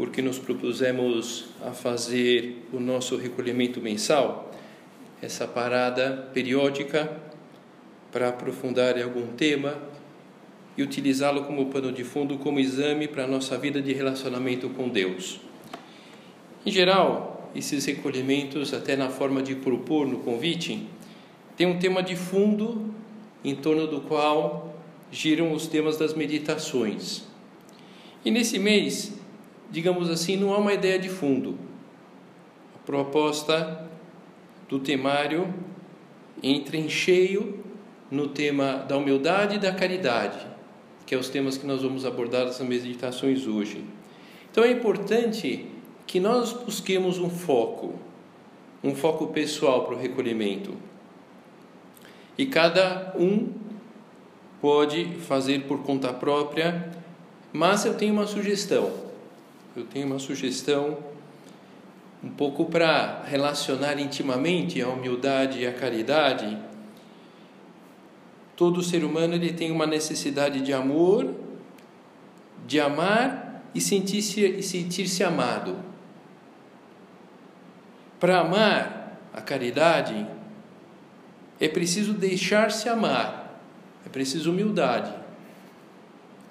porque nos propusemos a fazer o nosso recolhimento mensal, essa parada periódica para aprofundar em algum tema e utilizá-lo como pano de fundo, como exame para a nossa vida de relacionamento com Deus. Em geral, esses recolhimentos, até na forma de propor no convite, tem um tema de fundo em torno do qual giram os temas das meditações. E nesse mês digamos assim, não há uma ideia de fundo. A proposta do temário entra em cheio no tema da humildade e da caridade, que é os temas que nós vamos abordar nas meditações hoje. Então é importante que nós busquemos um foco, um foco pessoal para o recolhimento. E cada um pode fazer por conta própria, mas eu tenho uma sugestão eu tenho uma sugestão um pouco para relacionar intimamente a humildade e a caridade. Todo ser humano ele tem uma necessidade de amor, de amar e sentir-se e sentir-se amado. Para amar a caridade é preciso deixar-se amar. É preciso humildade.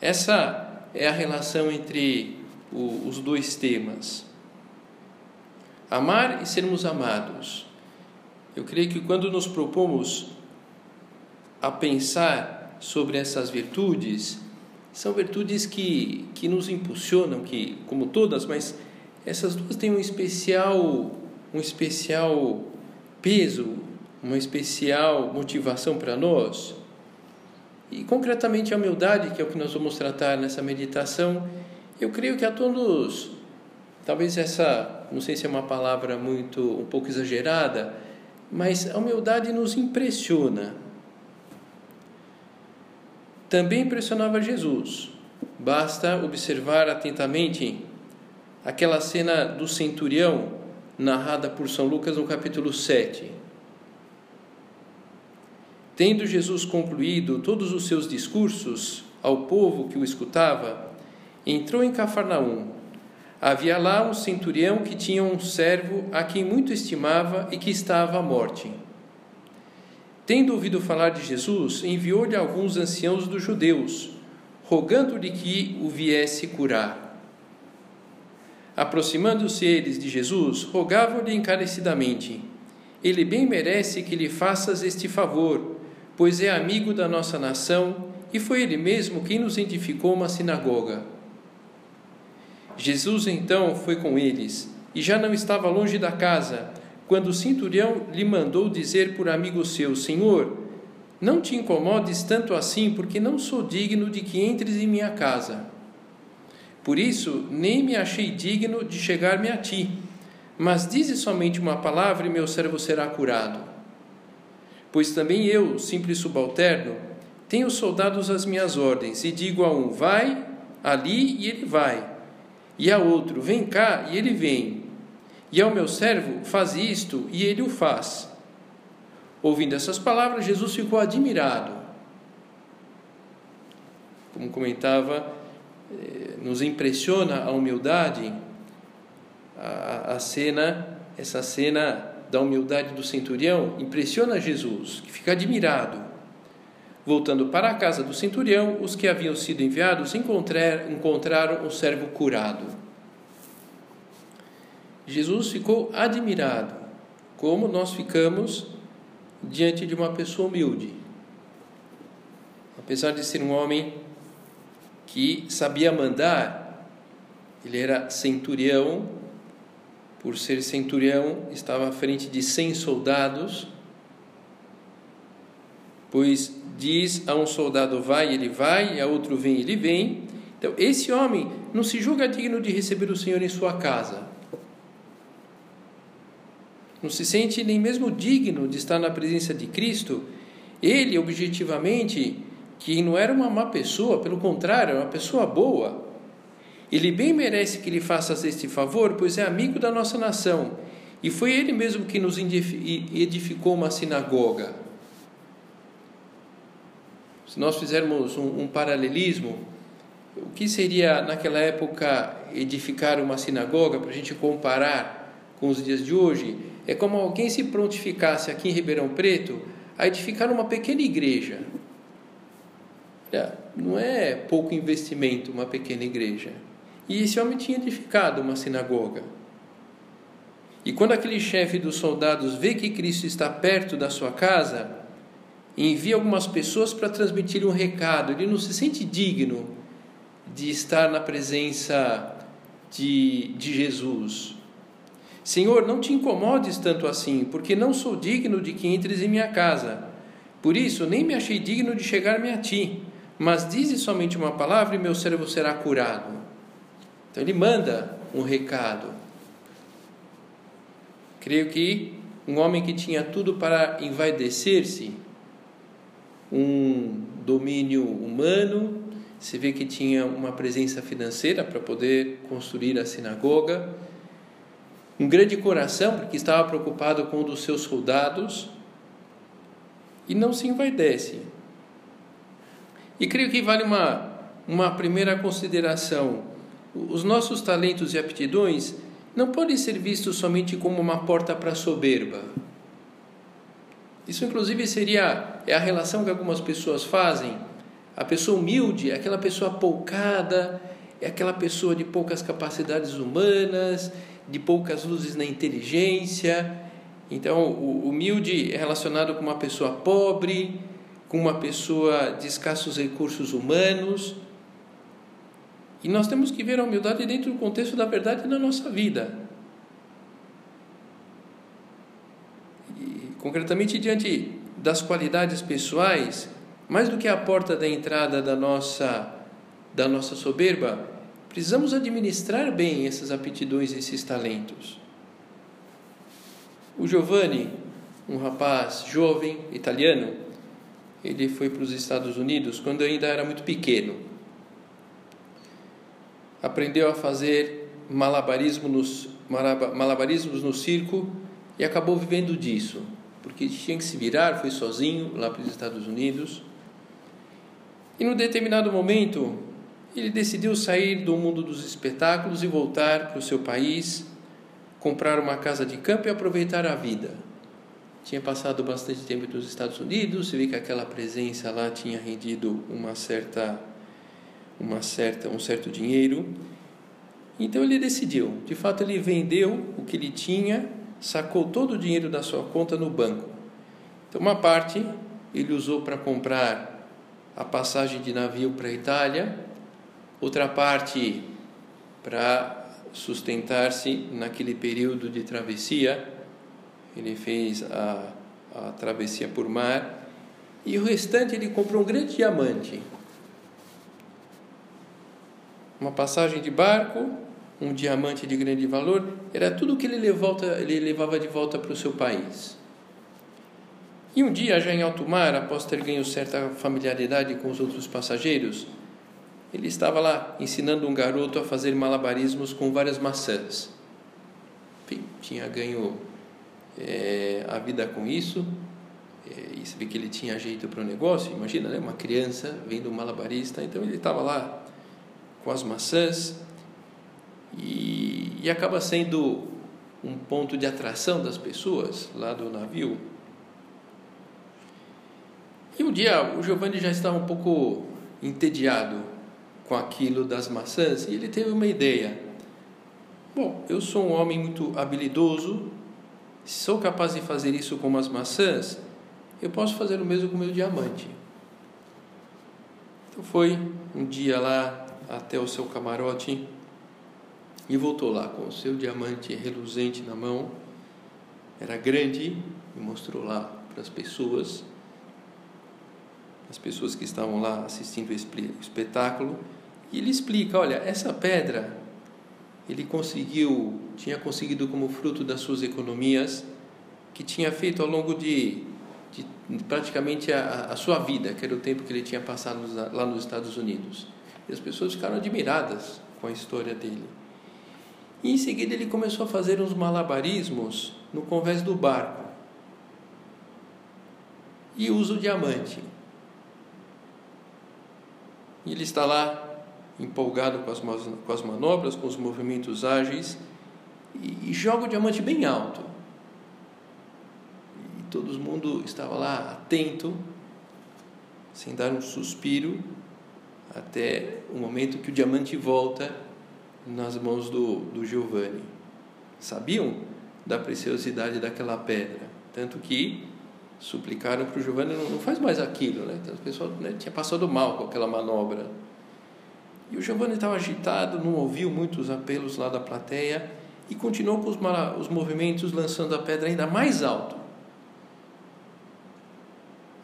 Essa é a relação entre o, os dois temas. Amar e sermos amados. Eu creio que quando nos propomos a pensar sobre essas virtudes, são virtudes que, que nos impulsionam, que, como todas, mas essas duas têm um especial, um especial peso, uma especial motivação para nós. E concretamente a humildade, que é o que nós vamos tratar nessa meditação, eu creio que a todos, talvez essa, não sei se é uma palavra muito, um pouco exagerada, mas a humildade nos impressiona. Também impressionava Jesus. Basta observar atentamente aquela cena do centurião narrada por São Lucas no capítulo 7. Tendo Jesus concluído todos os seus discursos ao povo que o escutava, entrou em Cafarnaum. Havia lá um centurião que tinha um servo a quem muito estimava e que estava à morte. Tendo ouvido falar de Jesus, enviou-lhe alguns anciãos dos judeus, rogando-lhe que o viesse curar. Aproximando-se eles de Jesus, rogavam-lhe encarecidamente: Ele bem merece que lhe faças este favor, pois é amigo da nossa nação e foi ele mesmo quem nos edificou uma sinagoga. Jesus então foi com eles e já não estava longe da casa, quando o centurião lhe mandou dizer por amigo seu: Senhor, não te incomodes tanto assim, porque não sou digno de que entres em minha casa. Por isso, nem me achei digno de chegar-me a ti. Mas dize somente uma palavra e meu servo será curado. Pois também eu, simples subalterno, tenho soldados às minhas ordens, e digo a um: vai ali, e ele vai e a outro: Vem cá, e ele vem. E ao meu servo: Faz isto, e ele o faz. Ouvindo essas palavras, Jesus ficou admirado. Como comentava, eh, nos impressiona a humildade, a, a cena, essa cena da humildade do centurião, impressiona Jesus, que fica admirado. Voltando para a casa do centurião, os que haviam sido enviados encontrar, encontraram o servo curado. Jesus ficou admirado, como nós ficamos diante de uma pessoa humilde. Apesar de ser um homem que sabia mandar, ele era centurião, por ser centurião, estava à frente de cem soldados, pois diz a um soldado vai, ele vai, a outro vem, ele vem. Então, esse homem não se julga digno de receber o Senhor em sua casa. Não se sente nem mesmo digno de estar na presença de Cristo. Ele, objetivamente, que não era uma má pessoa, pelo contrário, era uma pessoa boa. Ele bem merece que lhe faças este favor, pois é amigo da nossa nação. E foi ele mesmo que nos edificou uma sinagoga. Se nós fizermos um, um paralelismo, o que seria naquela época edificar uma sinagoga para a gente comparar com os dias de hoje? É como alguém se prontificasse aqui em Ribeirão Preto a edificar uma pequena igreja. Não é pouco investimento uma pequena igreja. E esse homem tinha edificado uma sinagoga. E quando aquele chefe dos soldados vê que Cristo está perto da sua casa, envia algumas pessoas para transmitir um recado. Ele não se sente digno de estar na presença de, de Jesus. Senhor, não te incomodes tanto assim, porque não sou digno de que entres em minha casa. Por isso, nem me achei digno de chegar-me a ti. Mas dize somente uma palavra e meu servo será curado. Então ele manda um recado. Creio que um homem que tinha tudo para envaidecer-se, um domínio humano, se vê que tinha uma presença financeira para poder construir a sinagoga, um grande coração, porque estava preocupado com um dos seus soldados, e não se envaidece. E creio que vale uma, uma primeira consideração. Os nossos talentos e aptidões não podem ser vistos somente como uma porta para a soberba. Isso, inclusive, seria é a relação que algumas pessoas fazem. A pessoa humilde é aquela pessoa poucada, é aquela pessoa de poucas capacidades humanas, de poucas luzes na inteligência. Então, o humilde é relacionado com uma pessoa pobre, com uma pessoa de escassos recursos humanos. E nós temos que ver a humildade dentro do contexto da verdade na nossa vida. concretamente diante das qualidades pessoais, mais do que a porta da entrada da nossa da nossa soberba, precisamos administrar bem essas aptidões, esses talentos. O Giovanni, um rapaz jovem italiano, ele foi para os Estados Unidos quando ainda era muito pequeno. Aprendeu a fazer malabarismo nos, malabarismos no circo e acabou vivendo disso porque tinha que se virar, foi sozinho lá para os Estados Unidos. E num determinado momento, ele decidiu sair do mundo dos espetáculos e voltar para o seu país, comprar uma casa de campo e aproveitar a vida. Tinha passado bastante tempo nos Estados Unidos, se vê que aquela presença lá tinha rendido uma certa uma certa um certo dinheiro. Então ele decidiu, de fato ele vendeu o que ele tinha sacou todo o dinheiro da sua conta no banco. Então, uma parte ele usou para comprar a passagem de navio para a Itália, outra parte para sustentar-se naquele período de travessia. Ele fez a, a travessia por mar e o restante ele comprou um grande diamante. Uma passagem de barco um diamante de grande valor, era tudo que ele, ele levava de volta para o seu país. E um dia, já em alto mar, após ter ganho certa familiaridade com os outros passageiros, ele estava lá ensinando um garoto a fazer malabarismos com várias maçãs. Enfim, tinha ganho é, a vida com isso, é, e sabia que ele tinha jeito para o negócio. Imagina, né? uma criança vendo um malabarista, então ele estava lá com as maçãs e, e acaba sendo um ponto de atração das pessoas lá do navio. E um dia o Giovanni já estava um pouco entediado com aquilo das maçãs e ele teve uma ideia. Bom, eu sou um homem muito habilidoso, sou capaz de fazer isso com as maçãs, eu posso fazer o mesmo com o meu diamante. Então foi um dia lá até o seu camarote e voltou lá com o seu diamante reluzente na mão. Era grande e mostrou lá para as pessoas, as pessoas que estavam lá assistindo o espetáculo. E ele explica: olha, essa pedra ele conseguiu, tinha conseguido como fruto das suas economias, que tinha feito ao longo de, de praticamente a, a, sua vida, que era o tempo que ele tinha passado lá nos Estados Unidos. E as pessoas ficaram admiradas com a história dele. E em seguida ele começou a fazer uns malabarismos no convés do barco. E usa o diamante. E ele está lá empolgado com as, com as manobras, com os movimentos ágeis, e, e joga o diamante bem alto. E todo mundo estava lá atento, sem dar um suspiro, até o momento que o diamante volta nas mãos do, do Giovanni. Sabiam da preciosidade daquela pedra, tanto que suplicaram para o Giovanni não, não faz mais aquilo, né? Então, o pessoal né, tinha passado mal com aquela manobra. E o Giovanni estava agitado, não ouviu muitos apelos lá da plateia e continuou com os, os movimentos lançando a pedra ainda mais alto.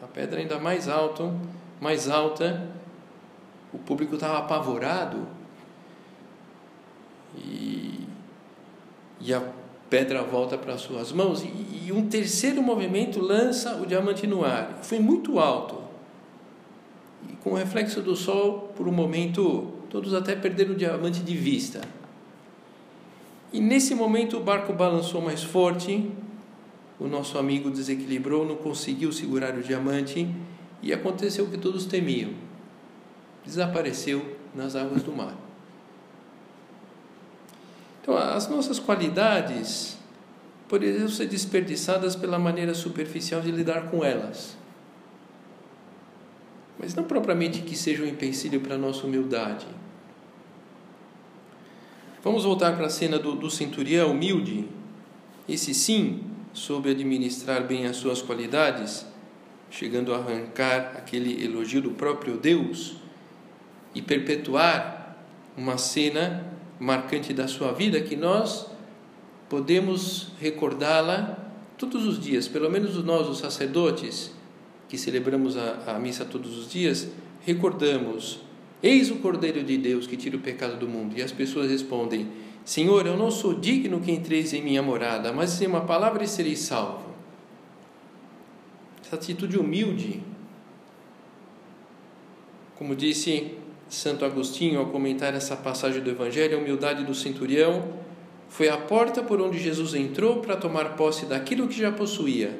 A pedra ainda mais alto, mais alta. O público estava apavorado e, e a pedra volta para suas mãos e, e um terceiro movimento lança o diamante no ar. Foi muito alto. E com o reflexo do sol, por um momento, todos até perderam o diamante de vista. E nesse momento o barco balançou mais forte, o nosso amigo desequilibrou, não conseguiu segurar o diamante e aconteceu o que todos temiam: desapareceu nas águas do mar. Então, as nossas qualidades poderiam ser desperdiçadas pela maneira superficial de lidar com elas. Mas não propriamente que seja um empecilho para a nossa humildade. Vamos voltar para a cena do, do centurião humilde. Esse sim soube administrar bem as suas qualidades, chegando a arrancar aquele elogio do próprio Deus e perpetuar uma cena marcante da sua vida que nós podemos recordá-la todos os dias, pelo menos nós, os sacerdotes, que celebramos a, a missa todos os dias, recordamos: Eis o Cordeiro de Deus que tira o pecado do mundo. E as pessoas respondem: Senhor, eu não sou digno que entreis em minha morada, mas em uma palavra e serei salvo. Essa atitude humilde, como disse Santo Agostinho, ao comentar essa passagem do Evangelho, a humildade do centurião foi a porta por onde Jesus entrou para tomar posse daquilo que já possuía.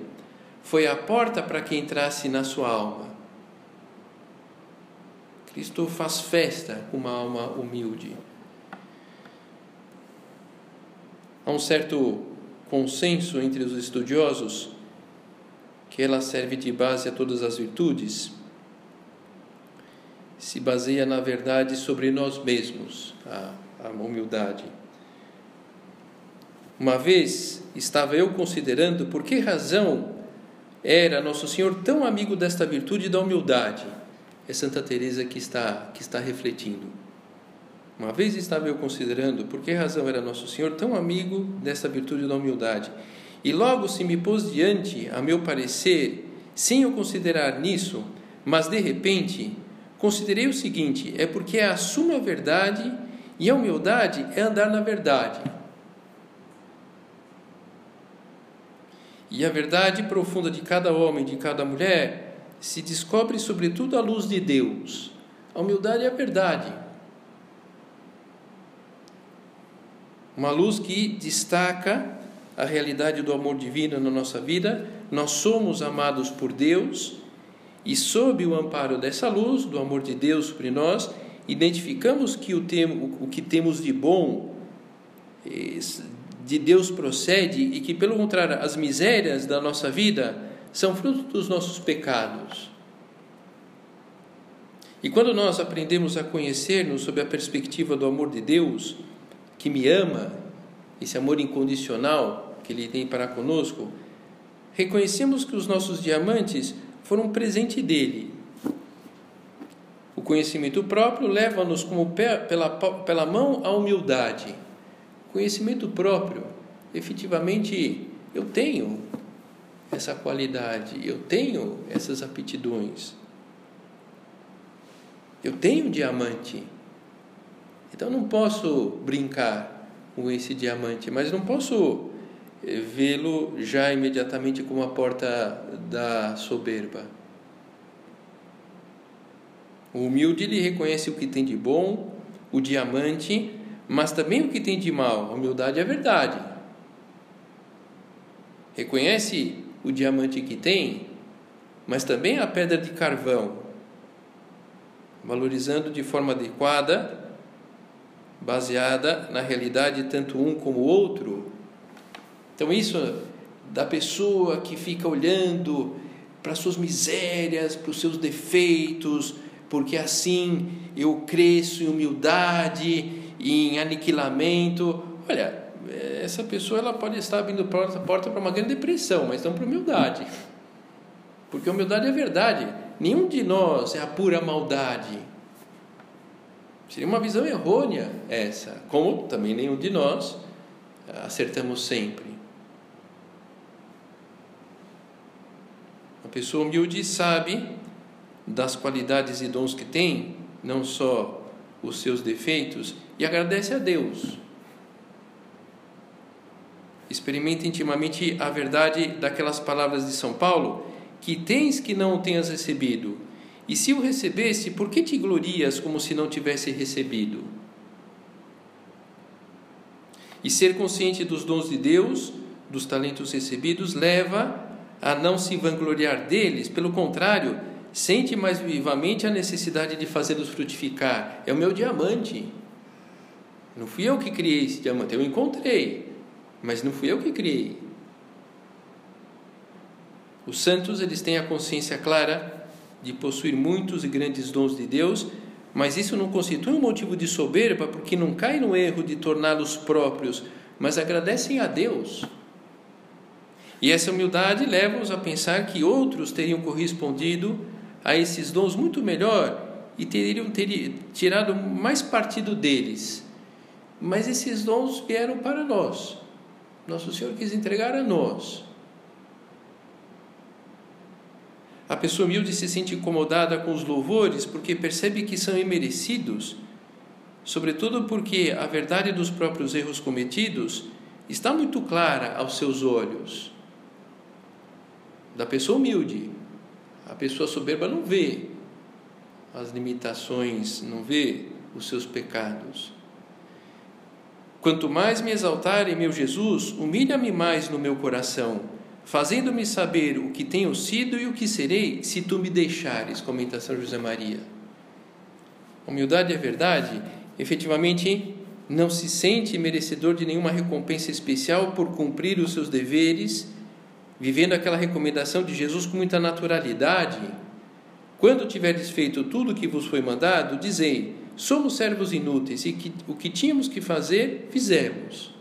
Foi a porta para que entrasse na sua alma. Cristo faz festa com uma alma humilde. Há um certo consenso entre os estudiosos que ela serve de base a todas as virtudes se baseia, na verdade, sobre nós mesmos, a, a humildade. Uma vez estava eu considerando por que razão era Nosso Senhor tão amigo desta virtude da humildade. É Santa Teresa que está que está refletindo. Uma vez estava eu considerando por que razão era Nosso Senhor tão amigo dessa virtude da humildade. E logo se me pôs diante, a meu parecer, sem eu considerar nisso, mas de repente considerei o seguinte: é porque é a suma verdade e a humildade é andar na verdade. E a verdade profunda de cada homem, de cada mulher, se descobre sobretudo à luz de Deus. A humildade é a verdade. Uma luz que destaca a realidade do amor divino na nossa vida. Nós somos amados por Deus e sob o amparo dessa luz, do amor de Deus sobre nós, identificamos que o, o que temos de bom de Deus procede e que, pelo contrário, as misérias da nossa vida são fruto dos nossos pecados. E quando nós aprendemos a conhecer-nos sob a perspectiva do amor de Deus, que me ama esse amor incondicional que Ele tem para conosco, reconhecemos que os nossos diamantes foram um presente dele. O conhecimento próprio leva-nos como pé, pela, pela mão à humildade. Conhecimento próprio, efetivamente, eu tenho essa qualidade, eu tenho essas aptidões. Eu tenho diamante. Então não posso brincar com esse diamante, mas não posso vê-lo já imediatamente como a porta da soberba. O humilde ele reconhece o que tem de bom, o diamante, mas também o que tem de mal. A humildade é verdade. Reconhece o diamante que tem, mas também a pedra de carvão, valorizando de forma adequada, baseada na realidade tanto um como o outro. Então isso da pessoa que fica olhando para suas misérias, para os seus defeitos, porque assim eu cresço em humildade, em aniquilamento. Olha, essa pessoa ela pode estar abrindo porta, porta para uma grande depressão, mas não para humildade. Porque humildade é verdade. Nenhum de nós é a pura maldade. Seria uma visão errônea essa, como também nenhum de nós acertamos sempre. A pessoa humilde sabe das qualidades e dons que tem, não só os seus defeitos, e agradece a Deus. Experimenta intimamente a verdade daquelas palavras de São Paulo que tens que não o tenhas recebido. E se o recebesse, por que te glorias como se não tivesse recebido? E ser consciente dos dons de Deus, dos talentos recebidos, leva a não se vangloriar deles, pelo contrário, sente mais vivamente a necessidade de fazê-los frutificar. É o meu diamante. Não fui eu que criei esse diamante, eu encontrei, mas não fui eu que criei. Os santos, eles têm a consciência clara de possuir muitos e grandes dons de Deus, mas isso não constitui um motivo de soberba, porque não cai no erro de torná-los próprios, mas agradecem a Deus. E essa humildade leva-os a pensar que outros teriam correspondido a esses dons muito melhor e teriam, teriam tirado mais partido deles. Mas esses dons vieram para nós. Nosso Senhor quis entregar a nós. A pessoa humilde se sente incomodada com os louvores porque percebe que são imerecidos, sobretudo porque a verdade dos próprios erros cometidos está muito clara aos seus olhos. Da pessoa humilde, a pessoa soberba não vê as limitações, não vê os seus pecados. Quanto mais me exaltarem, meu Jesus, humilha-me mais no meu coração fazendo-me saber o que tenho sido e o que serei, se tu me deixares, comenta São José Maria. Humildade é verdade, efetivamente não se sente merecedor de nenhuma recompensa especial por cumprir os seus deveres, vivendo aquela recomendação de Jesus com muita naturalidade. Quando tiveres feito tudo o que vos foi mandado, dizei: somos servos inúteis e que, o que tínhamos que fazer, fizemos.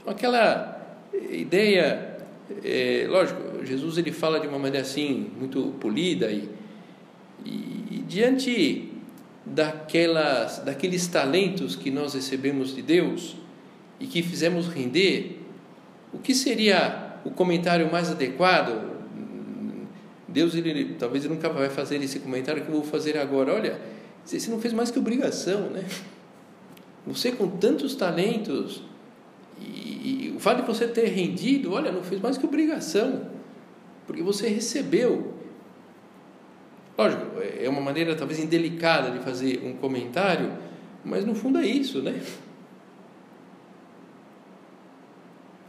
Então, aquela ideia é, lógico, Jesus ele fala de uma maneira assim, muito polida e, e, e diante daquelas, daqueles talentos que nós recebemos de Deus e que fizemos render, o que seria o comentário mais adequado? Deus, ele, talvez ele nunca vai fazer esse comentário que eu vou fazer agora. Olha, você não fez mais que obrigação, né? Você com tantos talentos, e, e o fato de você ter rendido, olha, não fez mais que obrigação, porque você recebeu. Lógico, é uma maneira talvez indelicada de fazer um comentário, mas no fundo é isso, né?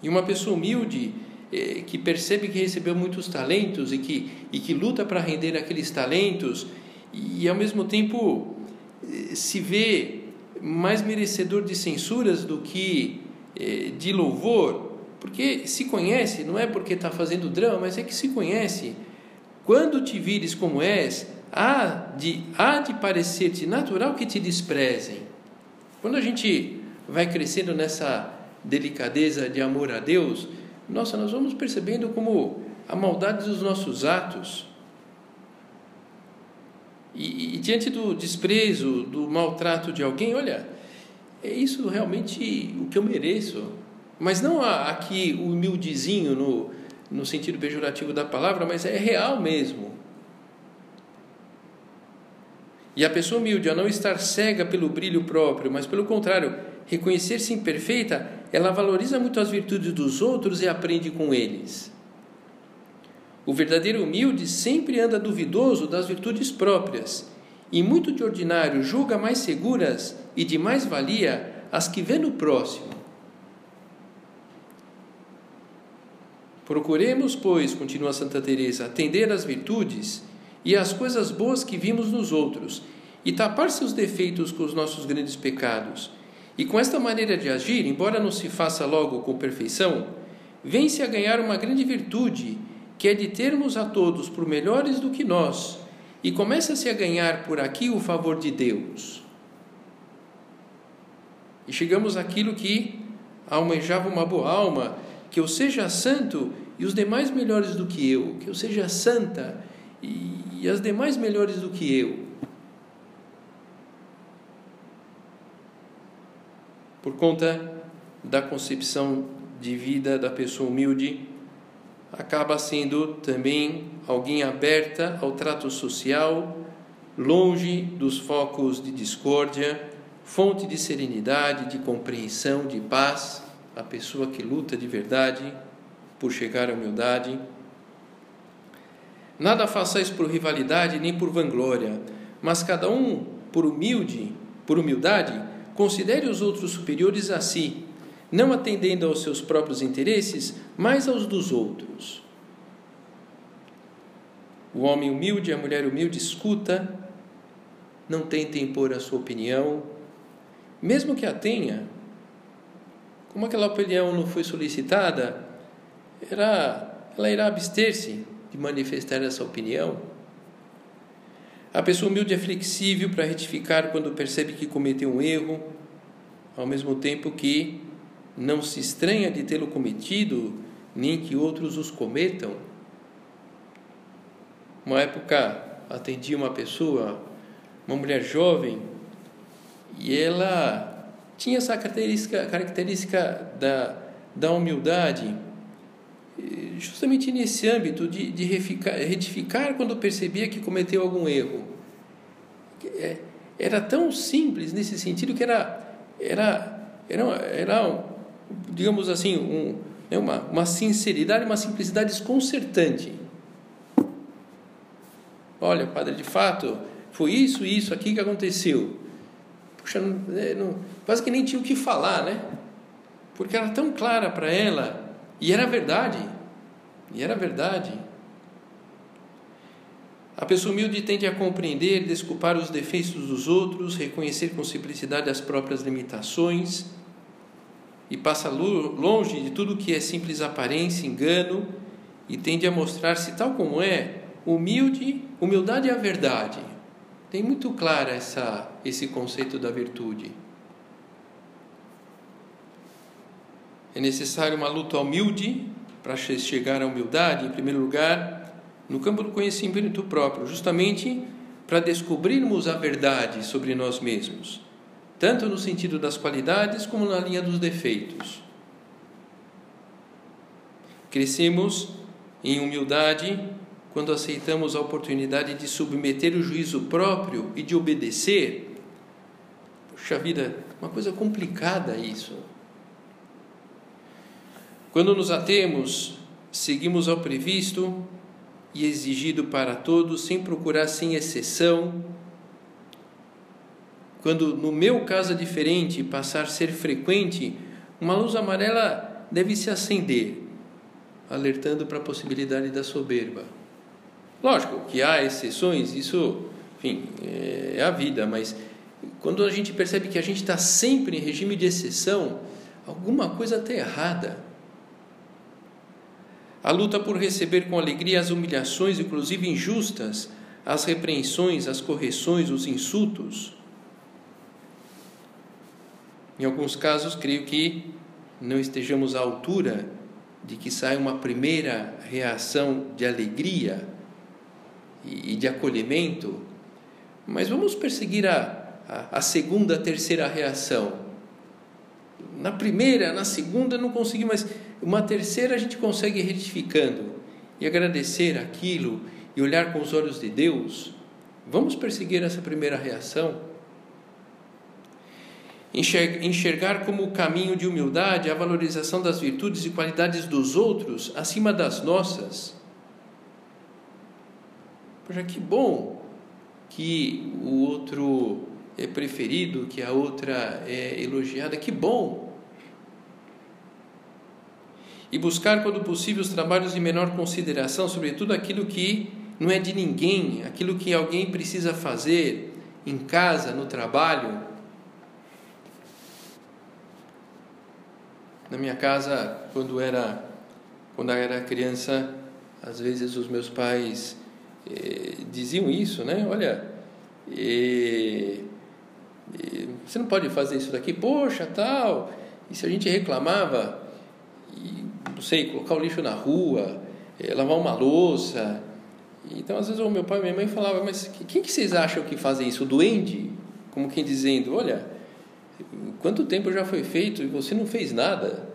E uma pessoa humilde é, que percebe que recebeu muitos talentos e que, e que luta para render aqueles talentos e ao mesmo tempo é, se vê mais merecedor de censuras do que eh, de louvor, porque se conhece, não é porque está fazendo drama, mas é que se conhece. Quando te vires como és, há de, há de parecer-te natural que te desprezem. Quando a gente vai crescendo nessa delicadeza de amor a Deus, nossa, nós vamos percebendo como a maldade dos nossos atos. E, e, diante do desprezo, do maltrato de alguém, olha, é isso realmente o que eu mereço. Mas não aqui o humildezinho no, no sentido pejorativo da palavra, mas é real mesmo. E a pessoa humilde, a não estar cega pelo brilho próprio, mas pelo contrário, reconhecer-se imperfeita, ela valoriza muito as virtudes dos outros e aprende com eles. O verdadeiro humilde sempre anda duvidoso das virtudes próprias, e muito de ordinário julga mais seguras e de mais valia as que vê no próximo. Procuremos, pois, continua Santa Teresa, atender às virtudes e às coisas boas que vimos nos outros, e tapar seus defeitos com os nossos grandes pecados. E com esta maneira de agir, embora não se faça logo com perfeição, vem-se a ganhar uma grande virtude, que é de termos a todos por melhores do que nós, e começa-se a ganhar por aqui o favor de Deus. E chegamos àquilo que almejava uma boa alma, que eu seja santo e os demais melhores do que eu, que eu seja santa e, e as demais melhores do que eu. Por conta da concepção de vida da pessoa humilde, acaba sendo também alguém aberta ao trato social, longe dos focos de discórdia, fonte de serenidade, de compreensão, de paz, a pessoa que luta de verdade por chegar à humildade. Nada façais por rivalidade nem por vanglória, mas cada um por humilde, por humildade, considere os outros superiores a si, não atendendo aos seus próprios interesses, mas aos dos outros. O homem humilde a mulher humilde escuta, não tenta impor a sua opinião, mesmo que a tenha. Como aquela opinião não foi solicitada, ela irá abster-se de manifestar essa opinião. A pessoa humilde é flexível para retificar quando percebe que cometeu um erro, ao mesmo tempo que não se estranha de tê-lo cometido, nem que outros os cometam. Uma época atendi uma pessoa, uma mulher jovem, e ela tinha essa característica, característica da, da humildade justamente nesse âmbito de, de retificar quando percebia que cometeu algum erro. É, era tão simples nesse sentido que era, era, era, era digamos assim, um, né, uma, uma sinceridade, uma simplicidade desconcertante. Olha, padre, de fato, foi isso e isso aqui que aconteceu. Puxa, não, é, não, quase que nem tinha o que falar, né? Porque era tão clara para ela e era verdade. E era verdade. A pessoa humilde tende a compreender, desculpar os defeitos dos outros, reconhecer com simplicidade as próprias limitações e passa longe de tudo que é simples aparência, engano e tende a mostrar-se tal como é, humilde, humildade é a verdade. Tem muito clara essa, esse conceito da virtude. É necessário uma luta humilde para chegar à humildade, em primeiro lugar, no campo do conhecimento próprio, justamente para descobrirmos a verdade sobre nós mesmos, tanto no sentido das qualidades como na linha dos defeitos. Crescemos em humildade quando aceitamos a oportunidade de submeter o juízo próprio e de obedecer. Puxa vida, uma coisa complicada isso. Quando nos atemos, seguimos ao previsto e exigido para todos, sem procurar sem exceção. Quando no meu caso é diferente, passar a ser frequente, uma luz amarela deve se acender, alertando para a possibilidade da soberba. Lógico que há exceções, isso, enfim, é a vida, mas quando a gente percebe que a gente está sempre em regime de exceção, alguma coisa está errada. A luta por receber com alegria as humilhações, inclusive injustas, as repreensões, as correções, os insultos. Em alguns casos, creio que não estejamos à altura de que saia uma primeira reação de alegria e de acolhimento, mas vamos perseguir a, a, a segunda, a terceira reação. Na primeira, na segunda não consegui, mas uma terceira a gente consegue retificando e agradecer aquilo e olhar com os olhos de Deus. Vamos perseguir essa primeira reação enxergar como caminho de humildade a valorização das virtudes e qualidades dos outros acima das nossas. Poxa, que bom que o outro é preferido, que a outra é elogiada, que bom. E buscar, quando possível, os trabalhos de menor consideração, sobretudo aquilo que não é de ninguém, aquilo que alguém precisa fazer em casa, no trabalho Na minha casa, quando era quando eu era criança, às vezes os meus pais eh, diziam isso, né? Olha, eh, eh, você não pode fazer isso daqui, poxa, tal. E se a gente reclamava, sei, colocar o lixo na rua, eh, lavar uma louça. Então, às vezes, o meu pai e minha mãe falavam, mas quem que vocês acham que fazem isso? O duende? Como quem dizendo, olha, Quanto tempo já foi feito e você não fez nada?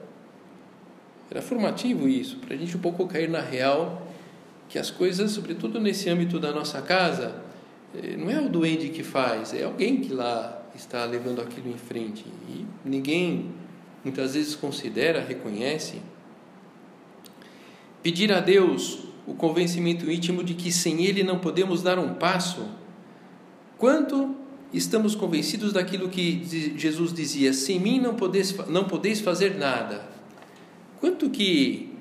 Era formativo isso, para a gente um pouco cair na real que as coisas, sobretudo nesse âmbito da nossa casa, eh, não é o doente que faz, é alguém que lá está levando aquilo em frente. E ninguém muitas vezes considera, reconhece. Pedir a Deus o convencimento íntimo de que sem Ele não podemos dar um passo. Quanto estamos convencidos daquilo que Jesus dizia: sem mim não podeis, não podeis fazer nada. Quanto que,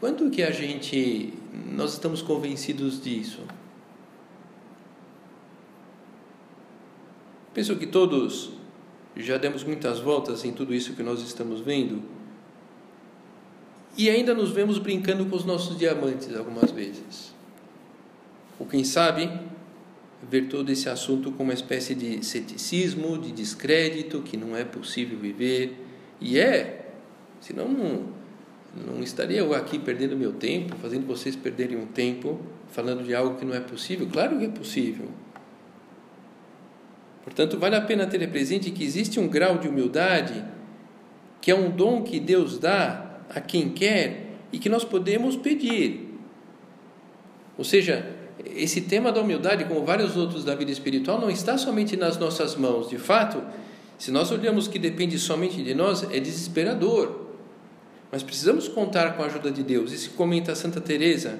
quanto que a gente, nós estamos convencidos disso? Penso que todos já demos muitas voltas em tudo isso que nós estamos vendo e ainda nos vemos brincando com os nossos diamantes algumas vezes. Ou quem sabe, ver todo esse assunto como uma espécie de ceticismo, de descrédito, que não é possível viver. E é, senão não, não estaria eu aqui perdendo meu tempo, fazendo vocês perderem um tempo, falando de algo que não é possível. Claro que é possível. Portanto, vale a pena ter presente que existe um grau de humildade que é um dom que Deus dá a quem quer e que nós podemos pedir. Ou seja, esse tema da humildade, como vários outros da vida espiritual, não está somente nas nossas mãos. De fato, se nós olhamos que depende somente de nós, é desesperador. Mas precisamos contar com a ajuda de Deus. Isso comenta Santa Teresa.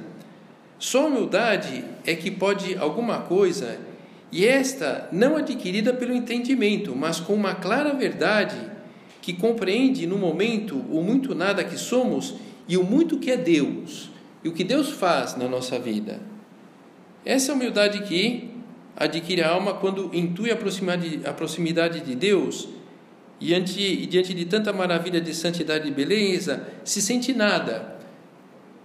Só humildade é que pode alguma coisa, e esta não adquirida pelo entendimento, mas com uma clara verdade que compreende no momento o muito nada que somos e o muito que é Deus, e o que Deus faz na nossa vida. Essa humildade que adquire a alma quando intui a proximidade, a proximidade de Deus e diante, e diante de tanta maravilha de santidade e beleza, se sente nada.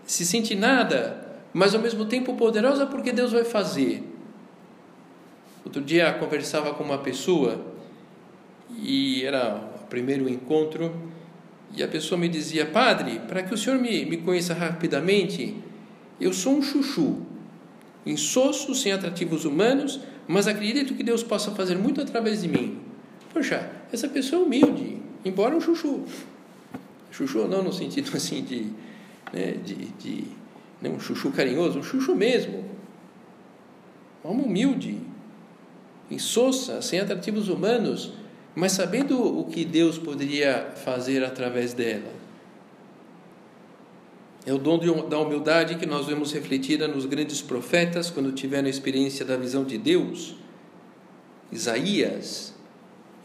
Se sente nada, mas ao mesmo tempo poderosa porque Deus vai fazer. Outro dia conversava com uma pessoa e era primeiro encontro e a pessoa me dizia: Padre, para que o senhor me, me conheça rapidamente, eu sou um chuchu insosso, sem atrativos humanos, mas acredito que Deus possa fazer muito através de mim. Poxa, essa pessoa é humilde, embora um chuchu. Chuchu não no sentido assim de, né, de, de né, um chuchu carinhoso, um chuchu mesmo. Uma humilde, insossa, sem atrativos humanos, mas sabendo o que Deus poderia fazer através dela. É o dom da humildade que nós vemos refletida nos grandes profetas quando tiveram a experiência da visão de Deus. Isaías,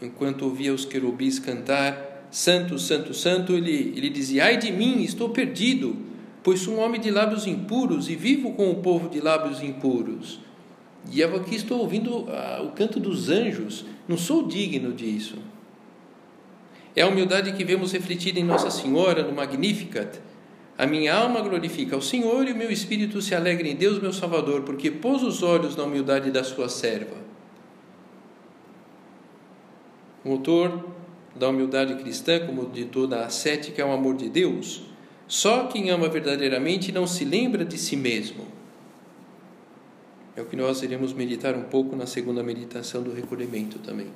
enquanto ouvia os querubins cantar Santo, Santo, Santo, ele, ele dizia: Ai de mim, estou perdido, pois sou um homem de lábios impuros e vivo com o povo de lábios impuros. E eu aqui estou ouvindo ah, o canto dos anjos, não sou digno disso. É a humildade que vemos refletida em Nossa Senhora no Magnificat a minha alma glorifica ao Senhor e o meu espírito se alegra em Deus, meu Salvador, porque pôs os olhos na humildade da sua serva. O autor da humildade cristã, como de toda a ascética, é o amor de Deus. Só quem ama verdadeiramente não se lembra de si mesmo. É o que nós iremos meditar um pouco na segunda meditação do recolhimento também.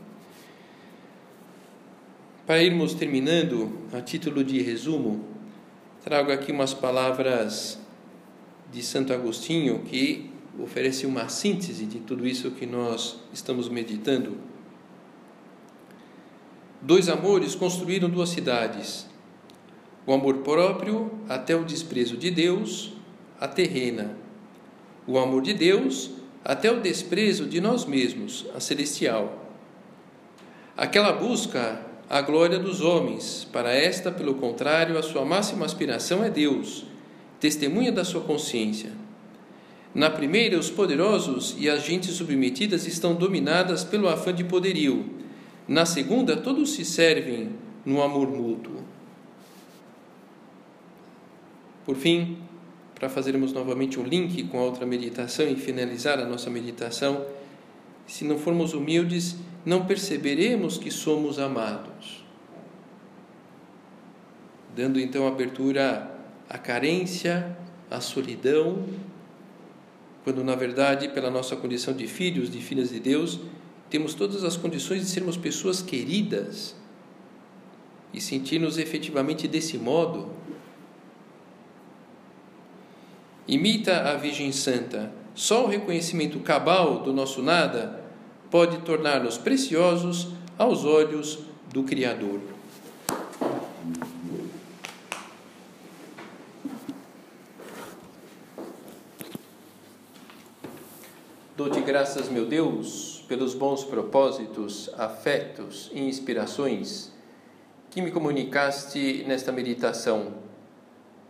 Para irmos terminando, a título de resumo, trago aqui umas palavras de Santo Agostinho que oferece uma síntese de tudo isso que nós estamos meditando. Dois amores construíram duas cidades. O amor próprio até o desprezo de Deus, a terrena. O amor de Deus até o desprezo de nós mesmos, a celestial. Aquela busca a glória dos homens, para esta, pelo contrário, a sua máxima aspiração é Deus, testemunha da sua consciência. Na primeira, os poderosos e as gentes submetidas estão dominadas pelo afã de poderio. Na segunda, todos se servem no amor mútuo. Por fim, para fazermos novamente um link com a outra meditação e finalizar a nossa meditação, se não formos humildes, não perceberemos que somos amados. Dando então abertura à carência, à solidão, quando na verdade, pela nossa condição de filhos, de filhas de Deus, temos todas as condições de sermos pessoas queridas e sentir-nos efetivamente desse modo. Imita a Virgem Santa. Só o reconhecimento cabal do nosso nada pode tornar-nos preciosos aos olhos do Criador. Dou-te graças, meu Deus, pelos bons propósitos, afetos e inspirações que me comunicaste nesta meditação.